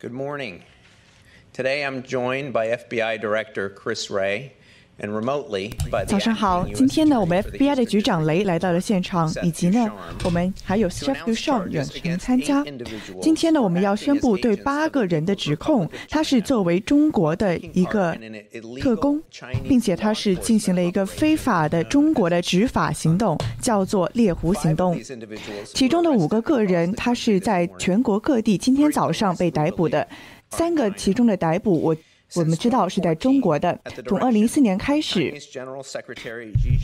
Good morning. Today I'm joined by FBI Director Chris Wray. 早上好，今天呢，我们 FBI 的局长雷来到了现场，以及呢，我们还有 Chef Dushon 远程参加。今天呢，我们要宣布对八个人的指控，他是作为中国的一个特工，并且他是进行了一个非法的中国的执法行动，叫做猎狐行动。其中的五个个人，他是在全国各地今天早上被逮捕的，三个其中的逮捕我。我们知道是在中国的，从二零一四年开始，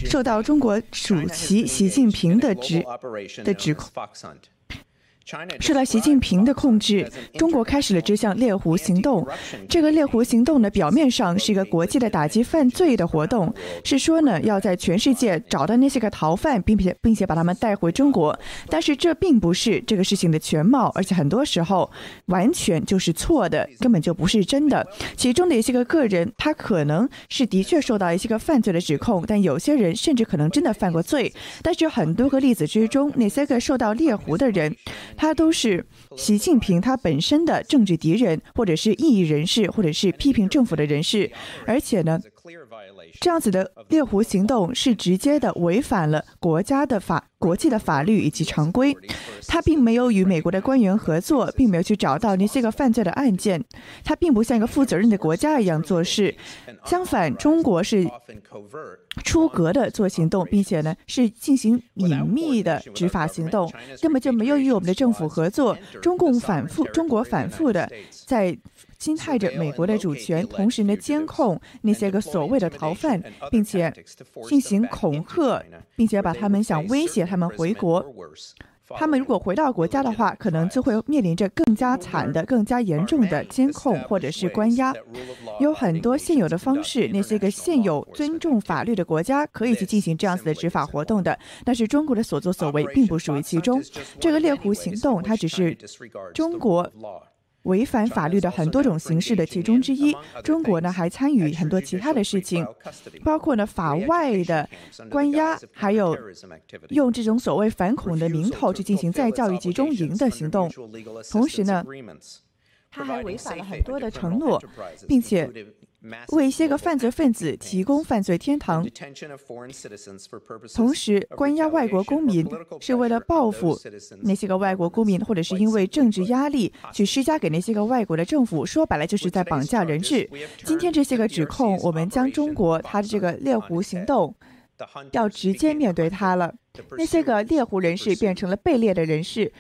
受到中国主席习近平的指的指控。受到习近平的控制，中国开始了这项猎狐行动。这个猎狐行动呢，表面上是一个国际的打击犯罪的活动，是说呢要在全世界找到那些个逃犯，并且并且把他们带回中国。但是这并不是这个事情的全貌，而且很多时候完全就是错的，根本就不是真的。其中的一些个个人，他可能是的确受到一些个犯罪的指控，但有些人甚至可能真的犯过罪。但是很多个例子之中，那些个受到猎狐的人。他都是习近平他本身的政治敌人，或者是异议人士，或者是批评政府的人士，而且呢，这样子的猎狐行动是直接的违反了国家的法、国际的法律以及常规。他并没有与美国的官员合作，并没有去找到那些个犯罪的案件。他并不像一个负责任的国家一样做事。相反，中国是。出格的做行动，并且呢是进行隐秘的执法行动，根本就没有与我们的政府合作。中共反复，中国反复的在侵害着美国的主权，同时呢监控那些个所谓的逃犯，并且进行恐吓，并且把他们想威胁他们回国。他们如果回到国家的话，可能就会面临着更加惨的、更加严重的监控或者是关押。有很多现有的方式，那些个现有尊重法律的国家可以去进行这样子的执法活动的，但是中国的所作所为并不属于其中。这个猎狐行动，它只是中国。违反法律的很多种形式的其中之一，中国呢还参与很多其他的事情，包括呢法外的关押，还有用这种所谓反恐的名头去进行再教育集中营的行动，同时呢，他还违反了很多的承诺，并且。为一些个犯罪分子提供犯罪天堂，同时关押外国公民是为了报复那些个外国公民，或者是因为政治压力去施加给那些个外国的政府，说白了就是在绑架人质。今天这些个指控，我们将中国他的这个猎狐行动要直接面对他了。那些个猎狐人士变成了被猎的人士。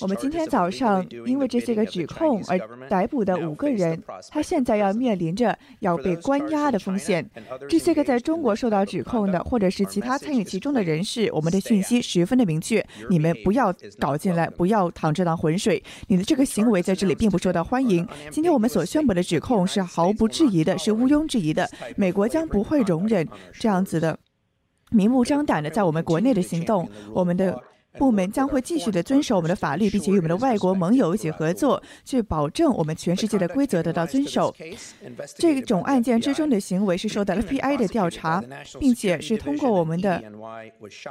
我们今天早上因为这些个指控而逮捕的五个人，他现在要面临着要被关押的风险。这些个在中国受到指控的，或者是其他参与其中的人士，我们的讯息十分的明确：你们不要搞进来，不要淌这趟浑水。你的这个行为在这里并不受到欢迎。今天我们所宣布的指控是毫不质疑的，是毋庸置疑的。美国将不会容忍这样子的。明目张胆的在我们国内的行动，我们的部门将会继续的遵守我们的法律，并且与我们的外国盟友一起合作，去保证我们全世界的规则得到遵守。这种案件之中的行为是受到 FBI 的调查，并且是通过我们的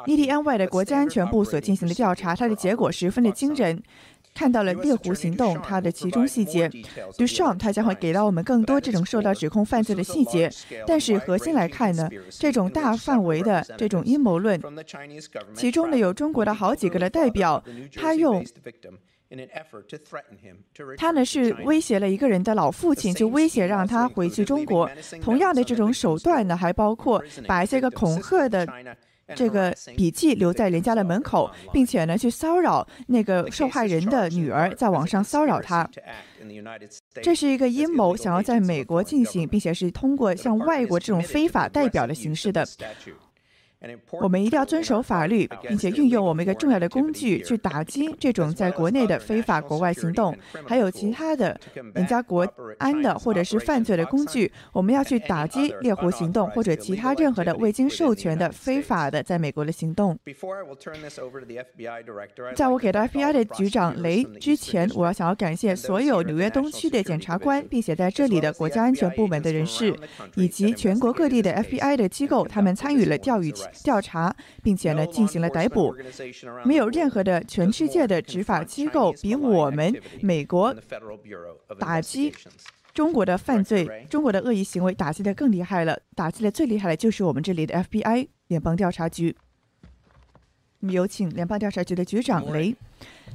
EDNY 的国家安全部所进行的调查，它的结果十分的惊人。看到了猎狐行动，它的其中细节，Dushon 他将会给到我们更多这种受到指控犯罪的细节。但是核心来看呢，这种大范围的这种阴谋论，其中呢有中国的好几个的代表，他用他呢是威胁了一个人的老父亲，就威胁让他回去中国。同样的这种手段呢，还包括把一些个恐吓的。这个笔记留在人家的门口，并且呢，去骚扰那个受害人的女儿，在网上骚扰她。这是一个阴谋，想要在美国进行，并且是通过像外国这种非法代表的形式的。我们一定要遵守法律，并且运用我们一个重要的工具去打击这种在国内的非法国外行动，还有其他的人家国安的或者是犯罪的工具。我们要去打击猎狐行动或者其他任何的未经授权的非法的在美国的行动。在我给到 FBI 的局长雷之前，我要想要感谢所有纽约东区的检察官，并且在这里的国家安全部门的人士，以及全国各地的 FBI 的机构，他们参与了钓鱼。调查，并且呢进行了逮捕。没有任何的全世界的执法机构比我们美国打击中国的犯罪、中国的恶意行为打击的更厉害了。打击的最厉害的就是我们这里的 FBI 联邦调查局。有请联邦调查局的局长雷。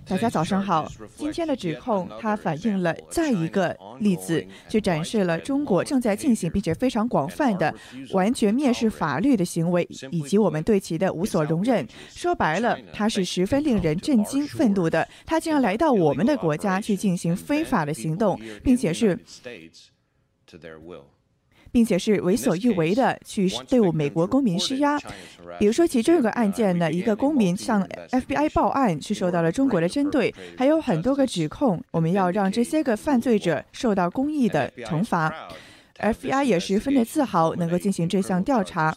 大家早上好。今天的指控，它反映了再一个例子，就展示了中国正在进行并且非常广泛的 完全蔑视法律的行为，以及我们对其的无所容忍。说白了，它是十分令人震惊、愤怒的。他竟然来到我们的国家去进行非法的行动，并且是。并且是为所欲为的去对我美国公民施压，比如说其中有个案件呢，一个公民向 FBI 报案，是受到了中国的针对，还有很多个指控，我们要让这些个犯罪者受到公义的惩罚。FBI 也十分的自豪能够进行这项调查，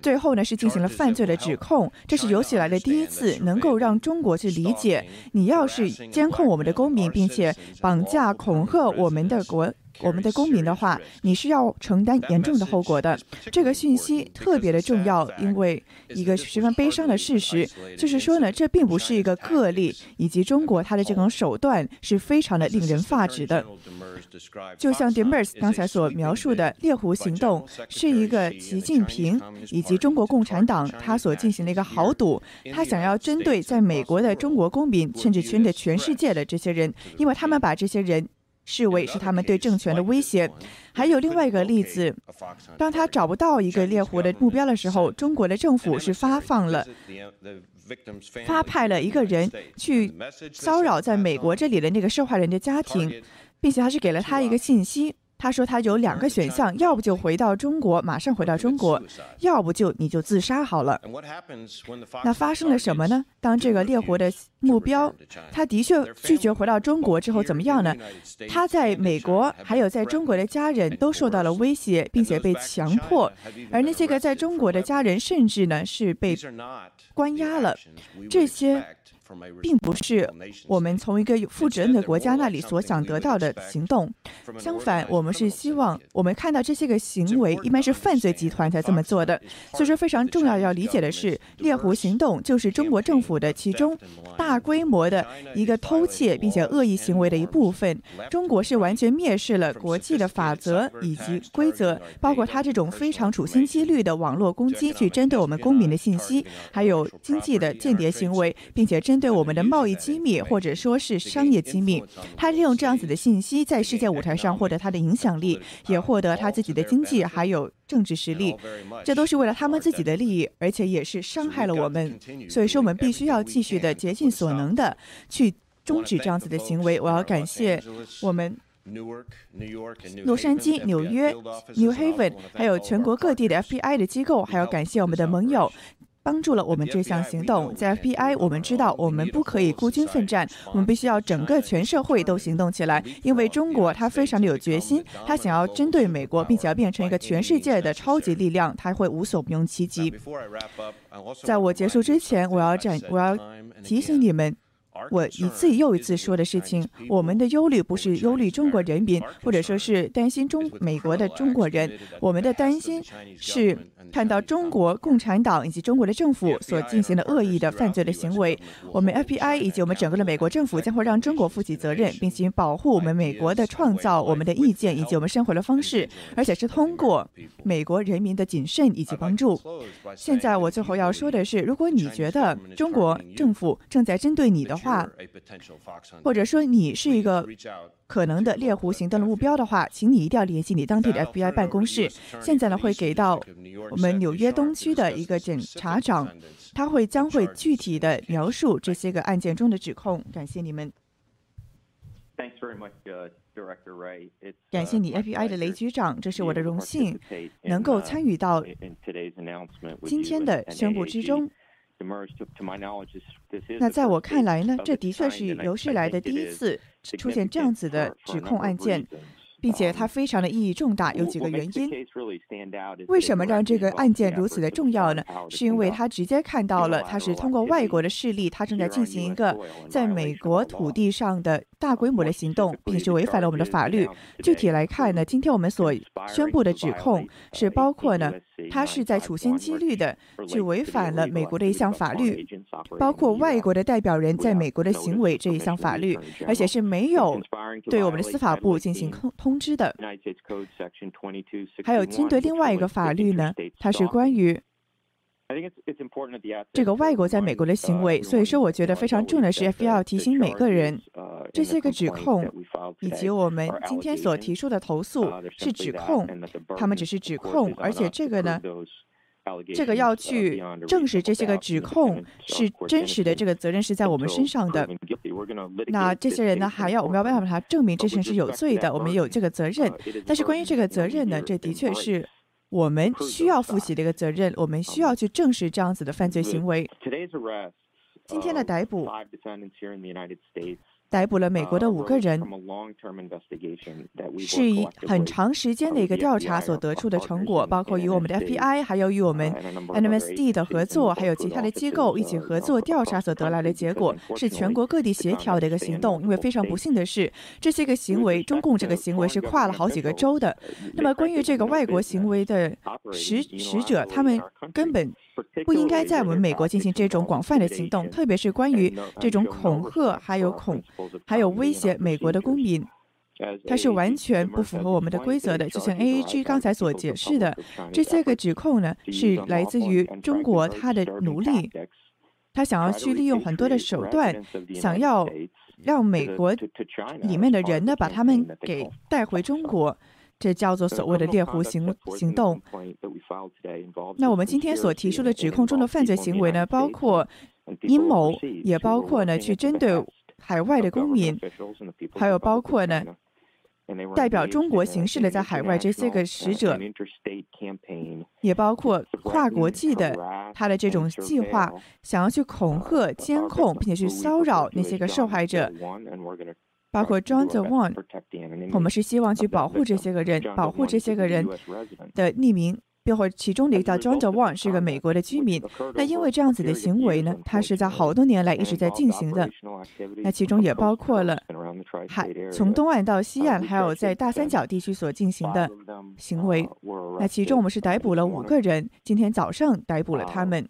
最后呢是进行了犯罪的指控，这是有史以来的第一次能够让中国去理解，你要是监控我们的公民，并且绑架恐吓我们的国。我们的公民的话，你是要承担严重的后果的。这个讯息特别的重要，因为一个十分悲伤的事实就是说呢，这并不是一个个例，以及中国它的这种手段是非常的令人发指的。就像 Demers 刚才所描述的，猎狐行动是一个习近平以及中国共产党他所进行的一个豪赌，他想要针对在美国的中国公民，甚至针对全世界的这些人，因为他们把这些人。视为是他们对政权的威胁。还有另外一个例子，当他找不到一个猎狐的目标的时候，中国的政府是发放了、发派了一个人去骚扰在美国这里的那个受害人的家庭，并且还是给了他一个信息。他说他有两个选项，要不就回到中国，马上回到中国；要不就你就自杀好了。那发生了什么呢？当这个猎狐的目标，他的确拒绝回到中国之后，怎么样呢？他在美国还有在中国的家人都受到了威胁，并且被强迫，而那些个在中国的家人甚至呢是被关押了。这些。并不是我们从一个有负责任的国家那里所想得到的行动。相反，我们是希望我们看到这些个行为一般是犯罪集团才这么做的。所以说，非常重要要理解的是，猎狐行动就是中国政府的其中大规模的一个偷窃并且恶意行为的一部分。中国是完全蔑视了国际的法则以及规则，包括他这种非常处心积虑的网络攻击，去针对我们公民的信息，还有经济的间谍行为，并且针。对我们的贸易机密或者说是商业机密，他利用这样子的信息在世界舞台上获得他的影响力，也获得他自己的经济还有政治实力，这都是为了他们自己的利益，而且也是伤害了我们。所以说，我们必须要继续的竭尽所能的去终止这样子的行为。我要感谢我们洛杉矶、纽约、New Haven，还有全国各地的 FBI 的机构，还要感谢我们的盟友。帮助了我们这项行动。在 FBI，我们知道我们不可以孤军奋战，我们必须要整个全社会都行动起来。因为中国它非常的有决心，它想要针对美国，并且要变成一个全世界的超级力量，它会无所不用其极。在我结束之前，我要展，我要提醒你们。我一次又一次说的事情，我们的忧虑不是忧虑中国人民，或者说是担心中美国的中国人，我们的担心是看到中国共产党以及中国的政府所进行的恶意的犯罪的行为。我们 FBI 以及我们整个的美国政府将会让中国负起责任，并且保护我们美国的创造、我们的意见以及我们生活的方式，而且是通过美国人民的谨慎以及帮助。现在我最后要说的是，如果你觉得中国政府正在针对你的话，话，或者说你是一个可能的猎狐行动的目标的话，请你一定要联系你当地的 FBI 办公室。现在呢，会给到我们纽约东区的一个检察长，他会将会具体的描述这些个案件中的指控。感谢你们。感谢你，FBI 的雷局长，这是我的荣幸，能够参与到今天的宣布之中。那在我看来呢，这的确是有史以来的第一次出现这样子的指控案件，并且它非常的意义重大，有几个原因。为什么让这个案件如此的重要呢？是因为他直接看到了，他是通过外国的势力，他正在进行一个在美国土地上的大规模的行动，并且是违反了我们的法律。具体来看呢，今天我们所宣布的指控是包括呢，他是在处心积虑的去违反了美国的一项法律，包括外国的代表人在美国的行为这一项法律，而且是没有对我们的司法部进行通通知的。还有针对另外一个法律呢，它是关于。这个外国在美国的行为，所以说我觉得非常重要的是，FBI 要提醒每个人，这些个指控以及我们今天所提出的投诉是指控，他们只是指控，而且这个呢，这个要去证实这些个指控是真实的，这个责任是在我们身上的。那这些人呢，还要我们要办法把他证明这些人是有罪的，我们有这个责任。但是关于这个责任呢，这的确是。我们需要负起这个责任，我们需要去正视这样子的犯罪行为。今天的逮捕。逮捕了美国的五个人，是以很长时间的一个调查所得出的成果，包括与我们的 FBI，还有与我们 NMSD 的合作，还有其他的机构一起合作调查所得来的结果，是全国各地协调的一个行动。因为非常不幸的是，这些个行为，中共这个行为是跨了好几个州的。那么关于这个外国行为的使使者，他们根本。不应该在我们美国进行这种广泛的行动，特别是关于这种恐吓，还有恐，还有威胁美国的公民，它是完全不符合我们的规则的。就像 A A G 刚才所解释的，这些个指控呢，是来自于中国他的奴隶，他想要去利用很多的手段，想要让美国里面的人呢，把他们给带回中国。这叫做所谓的猎狐行行动。那我们今天所提出的指控中的犯罪行为呢，包括阴谋，也包括呢去针对海外的公民，还有包括呢代表中国行事的在海外这些个使者，也包括跨国际的他的这种计划，想要去恐吓、监控，并且去骚扰那些个受害者。包括 John the One，我们是希望去保护这些个人，保护这些个人的匿名。包括其中的一个叫 John the One 是个美国的居民。那因为这样子的行为呢，他是在好多年来一直在进行的。那其中也包括了海从东岸到西岸，还有在大三角地区所进行的行为。那其中我们是逮捕了五个人，今天早上逮捕了他们。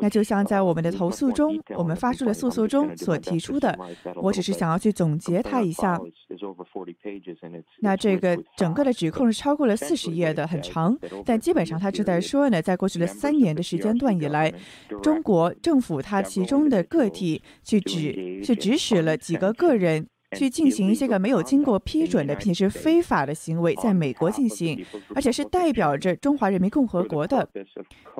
那就像在我们的投诉中，我们发出的诉讼中所提出的，我只是想要去总结它一下。那这个整个的指控是超过了四十页的，很长，但基本上他是在说呢，在过去的三年的时间段以来，中国政府它其中的个体去指去指使了几个个人。去进行一些个没有经过批准的，并且是非法的行为，在美国进行，而且是代表着中华人民共和国的。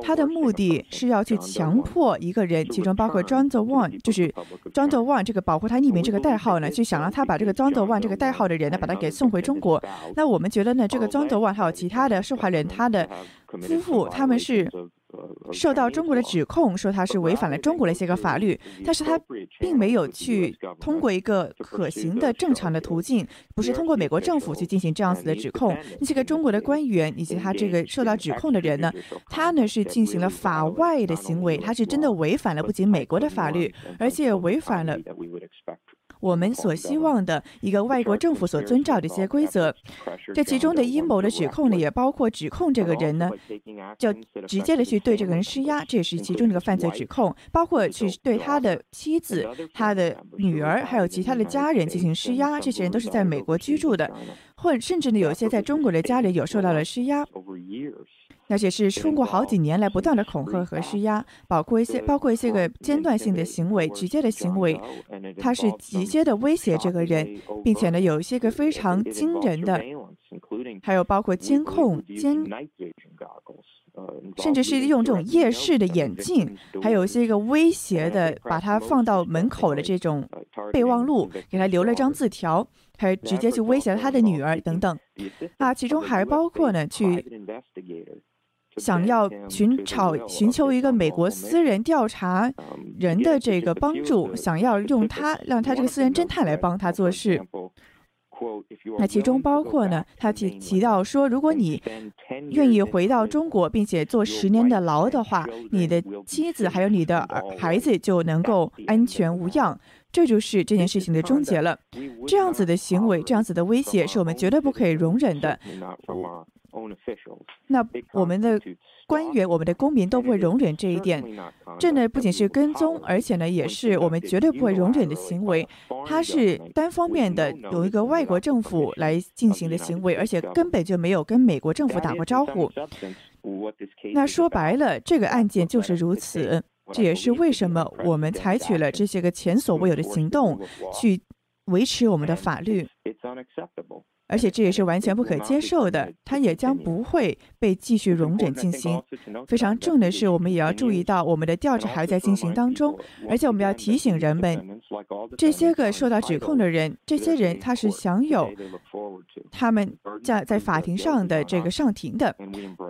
他的目的是要去强迫一个人，其中包括 John the One，就是 John the One 这个保护他匿名这个代号呢，去想让他把这个 John the One 这个代号的人呢，把他给送回中国。那我们觉得呢，这个 John the One 还有其他的受害人，他的夫妇他们是。受到中国的指控，说他是违反了中国的一些个法律，但是他并没有去通过一个可行的正常的途径，不是通过美国政府去进行这样子的指控。那些个中国的官员以及他这个受到指控的人呢，他呢是进行了法外的行为，他是真的违反了不仅美国的法律，而且违反了。我们所希望的一个外国政府所遵照的一些规则，这其中的阴谋的指控呢，也包括指控这个人呢，就直接的去对这个人施压，这也是其中的一个犯罪指控，包括去对他的妻子、他的女儿，还有其他的家人进行施压，这些人都是在美国居住的，或甚至呢，有些在中国的家人有受到了施压。而且是通过好几年来不断的恐吓和施压，包括一些包括一些个间断性的行为、直接的行为，他是直接的威胁这个人，并且呢有一些个非常惊人的，还有包括监控、监，甚至是用这种夜视的眼镜，还有一些个威胁的，把他放到门口的这种备忘录，给他留了张字条，还直接去威胁他的女儿等等，啊，其中还包括呢去。想要寻找寻求一个美国私人调查人的这个帮助，想要用他让他这个私人侦探来帮他做事。那其中包括呢，他提提到说，如果你愿意回到中国，并且坐十年的牢的话，你的妻子还有你的孩子就能够安全无恙。这就是这件事情的终结了。这样子的行为，这样子的威胁，是我们绝对不可以容忍的。那我们的官员、我们的公民都不会容忍这一点。这呢，不仅是跟踪，而且呢，也是我们绝对不会容忍的行为。它是单方面的，由一个外国政府来进行的行为，而且根本就没有跟美国政府打过招呼。那说白了，这个案件就是如此。这也是为什么我们采取了这些个前所未有的行动，去维持我们的法律。而且这也是完全不可接受的，它也将不会被继续容忍进行。非常重要的是，我们也要注意到，我们的调查还在进行当中，而且我们要提醒人们，这些个受到指控的人，这些人他是享有他们在在法庭上的这个上庭的，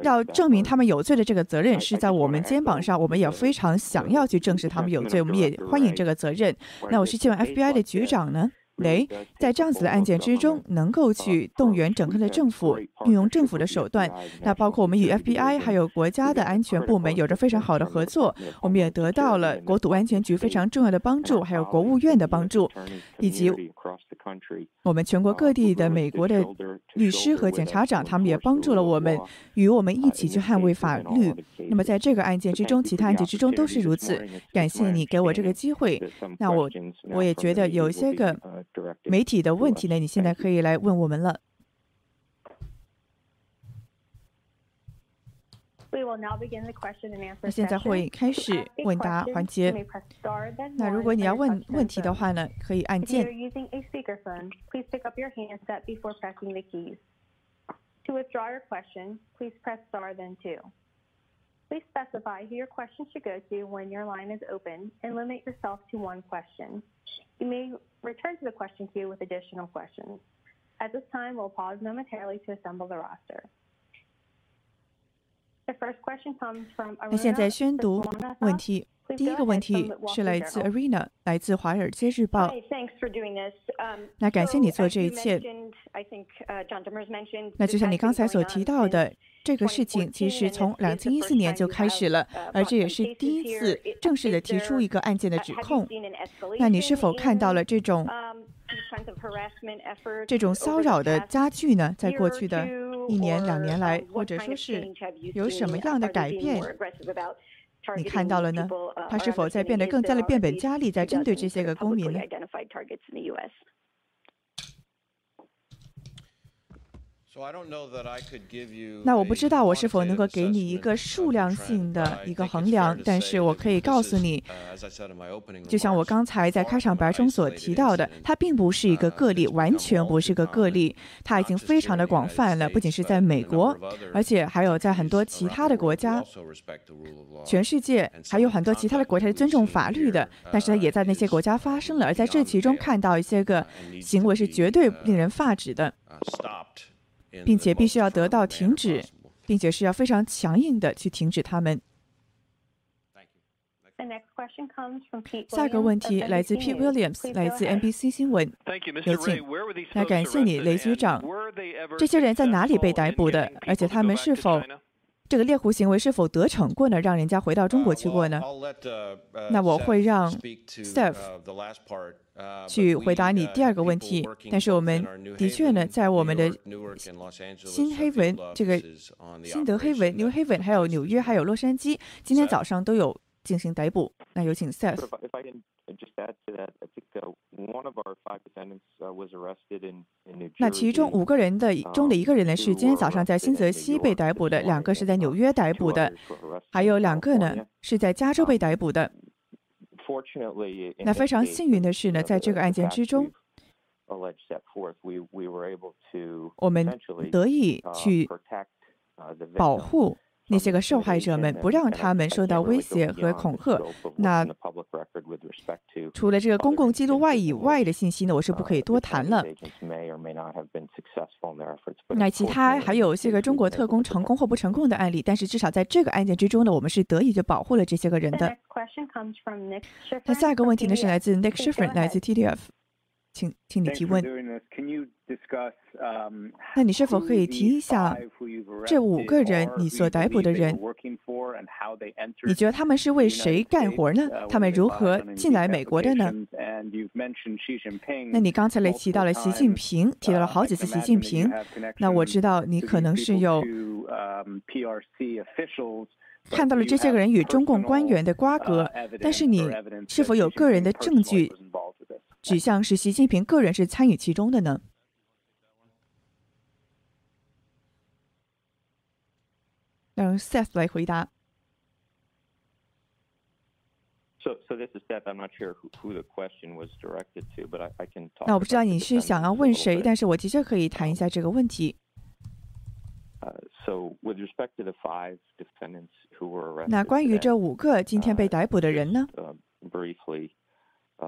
要证明他们有罪的这个责任是在我们肩膀上，我们也非常想要去证实他们有罪，我们也欢迎这个责任。那我是希望 FBI 的局长呢？雷在这样子的案件之中，能够去动员整个的政府，运用政府的手段。那包括我们与 FBI 还有国家的安全部门有着非常好的合作，我们也得到了国土安全局非常重要的帮助，还有国务院的帮助，以及我们全国各地的美国的律师和检察长，他们也帮助了我们，与我们一起去捍卫法律。那么在这个案件之中，其他案件之中都是如此。感谢你给我这个机会。那我我也觉得有一些个。媒体的问题呢？你现在可以来问我们了。那现在会开始问答环节。那如果你要问问题的话呢，可以按键。Please specify who your question should go to when your line is open and limit yourself to one question. You may return to the question queue with additional questions. At this time, we'll pause momentarily to assemble the roster. 那现在宣读问题。第一个问题是来自 Arena，来自《华尔街日报》。那感谢你做这一切。那就像你刚才所提到的，这个事情其实从两千一四年就开始了，而这也是第一次正式的提出一个案件的指控。那你是否看到了这种这种骚扰的加剧呢？在过去的一年两年来，或者说是有什么样的改变？你看到了呢？他是否在变得更加的变本加厉，在针对这些个公民呢？那我不知道我是否能够给你一个数量性的一个衡量，但是我可以告诉你，就像我刚才在开场白中所提到的，它并不是一个个例，完全不是个个例，它已经非常的广泛了，不仅是在美国，而且还有在很多其他的国家，全世界还有很多其他的国家是尊重法律的，但是它也在那些国家发生了，而在这其中看到一些个行为是绝对令人发指的。并且必须要得到停止，并且是要非常强硬的去停止他们。下一个问题来自 Pete Williams，来自 NBC 新闻，有请。那感谢你，雷局长。这些人在哪里被逮捕的？而且他们是否这个猎狐行为是否得逞过呢？让人家回到中国去过呢？那我会让 Steph。去回答你第二个问题，但是我们的确呢，在我们的新黑文这个新德黑文 New Haven，还有纽约，还有洛杉矶，今天早上都有进行逮捕。那有请 Seth。那其中五个人的中的一个人呢，是今天早上在新泽西被逮捕的，两个是在纽约逮捕的，还有两个呢是在加州被逮捕的。那非常幸运的是呢，在这个案件之中，我们得以去保护那些个受害者们，不让他们受到威胁和恐吓。那除了这个公共记录外以外的信息呢，我是不可以多谈了。那其他还有些个中国特工成功或不成功的案例，但是至少在这个案件之中呢，我们是得以就保护了这些个人的。那下一个问题呢是来自 Nick Schifrin，来自 TDF。请请你提问。那你是否可以提一下这五个人你所逮捕的人？你觉得他们是为谁干活呢？他们如何进来美国的呢？那你刚才也提到了习近平，提到了好几次习近平。那我知道你可能是有看到了这些个人与中共官员的瓜葛，但是你是否有个人的证据？指向是习近平个人是参与其中的呢？让 Seth 来回答。那我不知道你是想要问谁，但是我的确可以谈一下这个问题。那关于这五个今天被逮捕的人呢？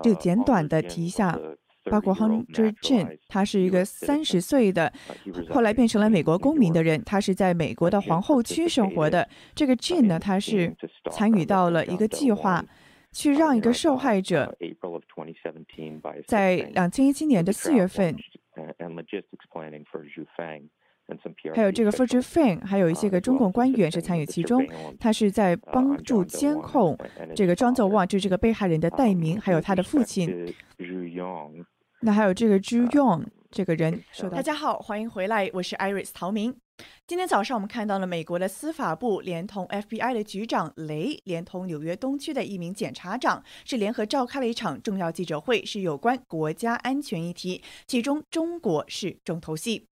就简短的提一下，包括 Hunter Jin，他是一个三十岁的，后来变成了美国公民的人，他是在美国的皇后区生活的。这个 Jin 呢，他是参与到了一个计划，去让一个受害者，在两千一七年的四月份。还有这个 f u j i Fan，还有一些个中共官员是参与其中。他是在帮助监控这个庄作旺，就是这个被害人的代名，还有他的父亲。那还有这个 Zhu Yong 这个人。大家好，欢迎回来，我是 Iris 陶明。今天早上我们看到了美国的司法部连同 FBI 的局长雷，连同纽约东区的一名检察长，是联合召开了一场重要记者会，是有关国家安全议题，其中中国是重头戏。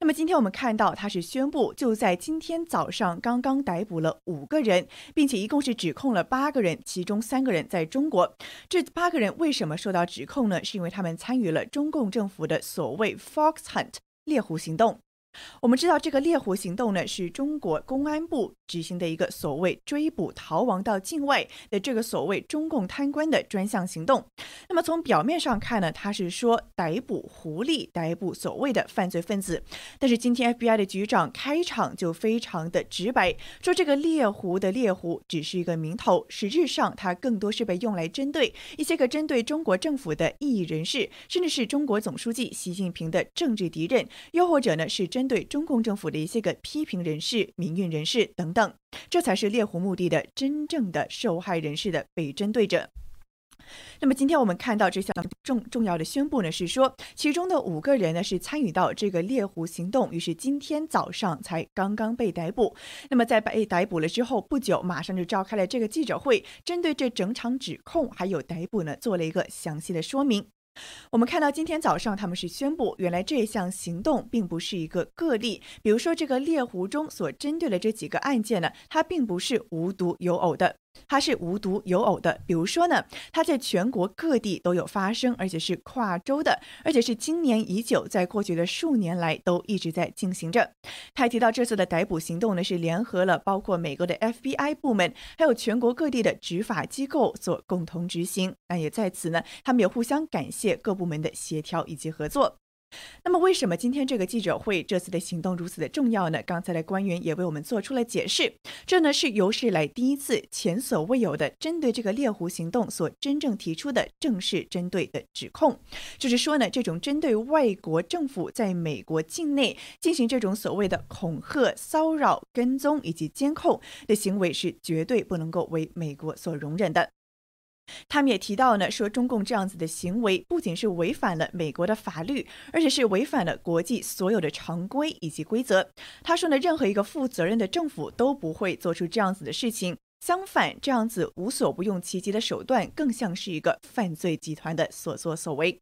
那么今天我们看到，他是宣布就在今天早上刚刚逮捕了五个人，并且一共是指控了八个人，其中三个人在中国。这八个人为什么受到指控呢？是因为他们参与了中共政府的所谓 “Fox Hunt” 猎狐行动。我们知道这个猎狐行动呢，是中国公安部执行的一个所谓追捕逃亡到境外的这个所谓中共贪官的专项行动。那么从表面上看呢，他是说逮捕狐狸，逮捕所谓的犯罪分子。但是今天 FBI 的局长开场就非常的直白，说这个猎狐的猎狐只是一个名头，实质上它更多是被用来针对一些个针对中国政府的异议人士，甚至是中国总书记习近平的政治敌人，又或者呢是针。对中共政府的一些个批评人士、民运人士等等，这才是猎狐目的的真正的受害人士的被针对者。那么今天我们看到这项重重要的宣布呢，是说其中的五个人呢是参与到这个猎狐行动，于是今天早上才刚刚被逮捕。那么在被逮捕了之后不久，马上就召开了这个记者会，针对这整场指控还有逮捕呢，做了一个详细的说明。我们看到今天早上，他们是宣布，原来这项行动并不是一个个例。比如说，这个猎狐中所针对的这几个案件呢，它并不是无独有偶的。它是无独有偶的，比如说呢，它在全国各地都有发生，而且是跨州的，而且是今年已久，在过去的数年来都一直在进行着。他还提到，这次的逮捕行动呢，是联合了包括美国的 FBI 部门，还有全国各地的执法机构所共同执行。那也在此呢，他们也互相感谢各部门的协调以及合作。那么，为什么今天这个记者会这次的行动如此的重要呢？刚才的官员也为我们做出了解释。这呢是有史以来第一次、前所未有的针对这个猎狐行动所真正提出的正式针对的指控，就是说呢，这种针对外国政府在美国境内进行这种所谓的恐吓、骚扰、跟踪以及监控的行为是绝对不能够为美国所容忍的。他们也提到呢，说中共这样子的行为不仅是违反了美国的法律，而且是违反了国际所有的常规以及规则。他说呢，任何一个负责任的政府都不会做出这样子的事情。相反，这样子无所不用其极的手段，更像是一个犯罪集团的所作所为。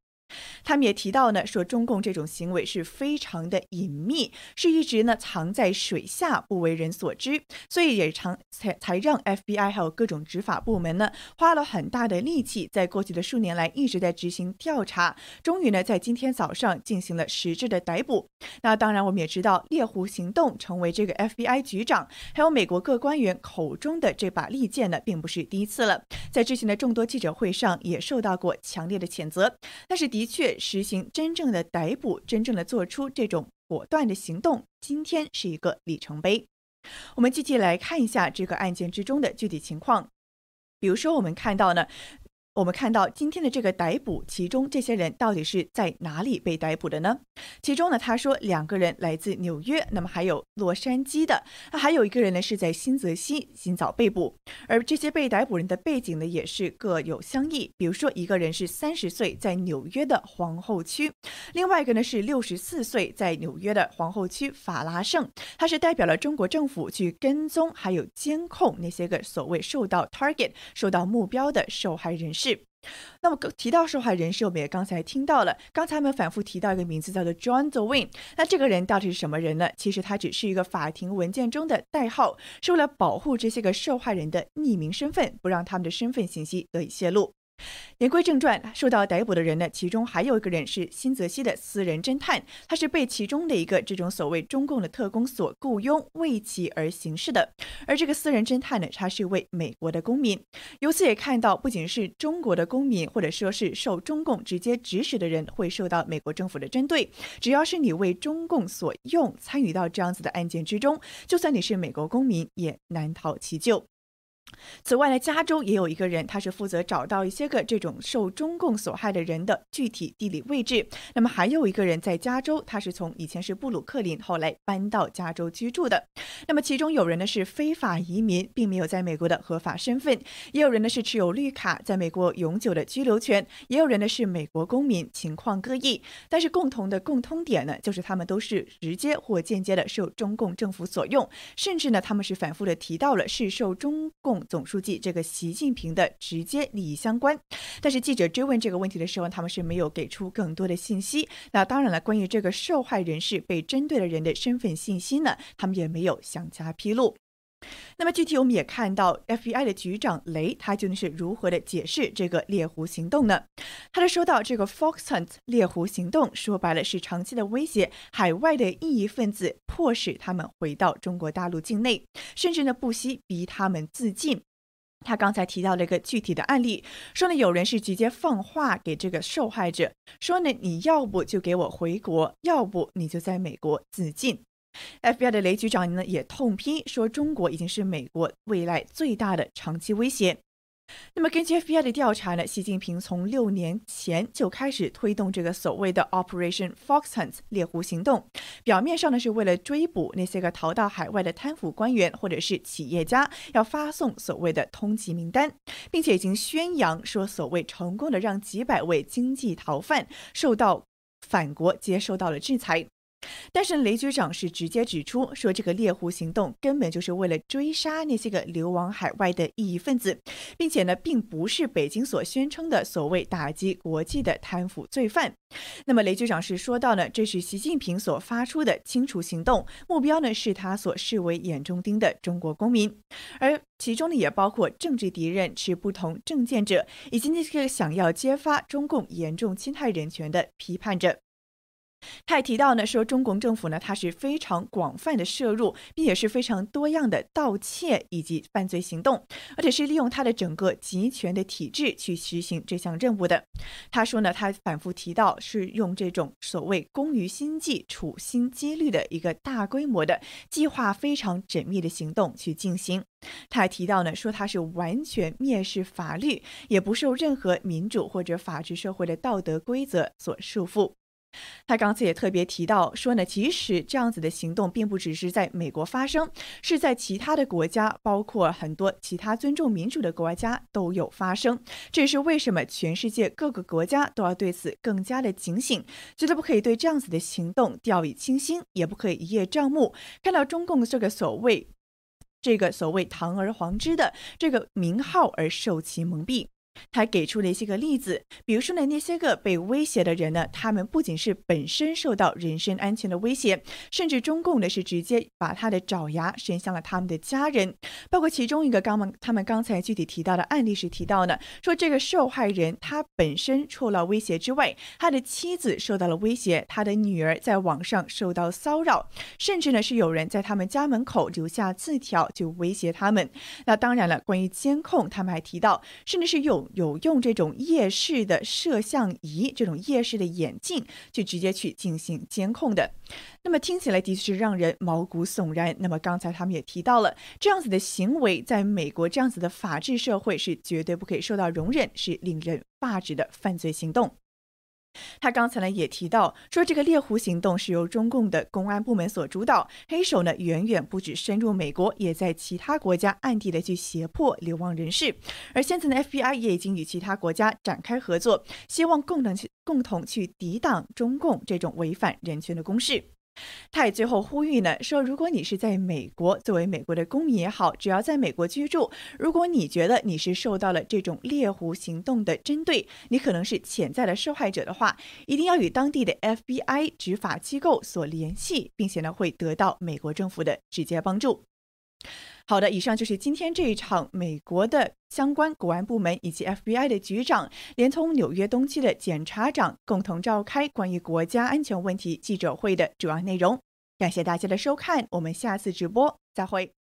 他们也提到呢，说中共这种行为是非常的隐秘，是一直呢藏在水下，不为人所知，所以也常才才让 FBI 还有各种执法部门呢花了很大的力气，在过去的数年来一直在执行调查，终于呢在今天早上进行了实质的逮捕。那当然，我们也知道猎狐行动成为这个 FBI 局长还有美国各官员口中的这把利剑呢，并不是第一次了，在之前的众多记者会上也受到过强烈的谴责，但是。的确实行真正的逮捕，真正的做出这种果断的行动，今天是一个里程碑。我们具体来看一下这个案件之中的具体情况。比如说，我们看到呢，我们看到今天的这个逮捕，其中这些人到底是在哪里被逮捕的呢？其中呢，他说两个人来自纽约，那么还有洛杉矶的，那还有一个人呢是在新泽西尽早被捕。而这些被逮捕人的背景呢，也是各有相异。比如说，一个人是三十岁，在纽约的皇后区；另外一个呢是六十四岁，在纽约的皇后区法拉盛。他是代表了中国政府去跟踪还有监控那些个所谓受到 target、受到目标的受害人士。那么提到受害人士，我们也刚才听到了，刚才我们反复提到一个名字叫做 John d e w i n。那这个人到底是什么人呢？其实他只是一个法庭文件中的代号，是为了保护这些个受害人的匿名身份，不让他们的身份信息得以泄露。言归正传，受到逮捕的人呢，其中还有一个人是新泽西的私人侦探，他是被其中的一个这种所谓中共的特工所雇佣，为其而行事的。而这个私人侦探呢，他是一位美国的公民。由此也看到，不仅是中国的公民，或者说是受中共直接指使的人，会受到美国政府的针对。只要是你为中共所用，参与到这样子的案件之中，就算你是美国公民，也难逃其咎。此外呢，加州也有一个人，他是负责找到一些个这种受中共所害的人的具体地理位置。那么还有一个人在加州，他是从以前是布鲁克林，后来搬到加州居住的。那么其中有人呢是非法移民，并没有在美国的合法身份；也有人呢是持有绿卡，在美国永久的居留权；也有人呢是美国公民，情况各异。但是共同的共通点呢，就是他们都是直接或间接的受中共政府所用，甚至呢他们是反复的提到了是受中共。总书记这个习近平的直接利益相关，但是记者追问这个问题的时候，他们是没有给出更多的信息。那当然了，关于这个受害人士被针对的人的身份信息呢，他们也没有详加披露。那么具体我们也看到 FBI 的局长雷，他究竟是如何的解释这个猎狐行动呢？他就说到，这个 Fox Hunt 猎狐行动说白了是长期的威胁海外的异议分子，迫使他们回到中国大陆境内，甚至呢不惜逼他们自尽。他刚才提到了一个具体的案例，说呢有人是直接放话给这个受害者，说呢你要不就给我回国，要不你就在美国自尽。FBI 的雷局长呢也痛批说，中国已经是美国未来最大的长期威胁。那么，根据 FBI 的调查呢，习近平从六年前就开始推动这个所谓的 Operation Fox Hunt 猎狐行动，表面上呢是为了追捕那些个逃到海外的贪腐官员或者是企业家，要发送所谓的通缉名单，并且已经宣扬说所谓成功的让几百位经济逃犯受到反国接受到了制裁。但是雷局长是直接指出说，这个猎狐行动根本就是为了追杀那些个流亡海外的异议分子，并且呢，并不是北京所宣称的所谓打击国际的贪腐罪犯。那么雷局长是说到呢，这是习近平所发出的清除行动，目标呢是他所视为眼中钉的中国公民，而其中呢也包括政治敌人、持不同政见者，以及那些想要揭发中共严重侵害人权的批判者。他还提到呢，说中共政府呢，它是非常广泛的摄入，并且是非常多样的盗窃以及犯罪行动，而且是利用他的整个集权的体制去实行这项任务的。他说呢，他反复提到是用这种所谓工于心计、处心积虑的一个大规模的计划，非常缜密的行动去进行。他还提到呢，说他是完全蔑视法律，也不受任何民主或者法治社会的道德规则所束缚。他刚才也特别提到说呢，其实这样子的行动并不只是在美国发生，是在其他的国家，包括很多其他尊重民主的国家都有发生。这也是为什么全世界各个国家都要对此更加的警醒，绝对不可以对这样子的行动掉以轻心，也不可以一叶障目，看到中共这个所谓这个所谓堂而皇之的这个名号而受其蒙蔽。他给出了一些个例子，比如说呢，那些个被威胁的人呢，他们不仅是本身受到人身安全的威胁，甚至中共呢是直接把他的爪牙伸向了他们的家人，包括其中一个刚们他们刚才具体提到的案例是提到呢，说这个受害人他本身受到威胁之外，他的妻子受到了威胁，他的女儿在网上受到骚扰，甚至呢是有人在他们家门口留下字条就威胁他们。那当然了，关于监控，他们还提到，甚至是有。有用这种夜视的摄像仪，这种夜视的眼镜，去直接去进行监控的。那么听起来的确是让人毛骨悚然。那么刚才他们也提到了，这样子的行为在美国这样子的法治社会是绝对不可以受到容忍，是令人发指的犯罪行动。他刚才呢也提到说，这个猎狐行动是由中共的公安部门所主导，黑手呢远远不止深入美国，也在其他国家暗地的去胁迫流亡人士。而现在的，FBI 也已经与其他国家展开合作，希望共同去共同去抵挡中共这种违反人权的攻势。他也最后呼吁呢，说如果你是在美国，作为美国的公民也好，只要在美国居住，如果你觉得你是受到了这种猎狐行动的针对，你可能是潜在的受害者的话，一定要与当地的 FBI 执法机构所联系，并且呢会得到美国政府的直接帮助。好的，以上就是今天这一场美国的相关国安部门以及 FBI 的局长，连同纽约东区的检察长共同召开关于国家安全问题记者会的主要内容。感谢大家的收看，我们下次直播再会。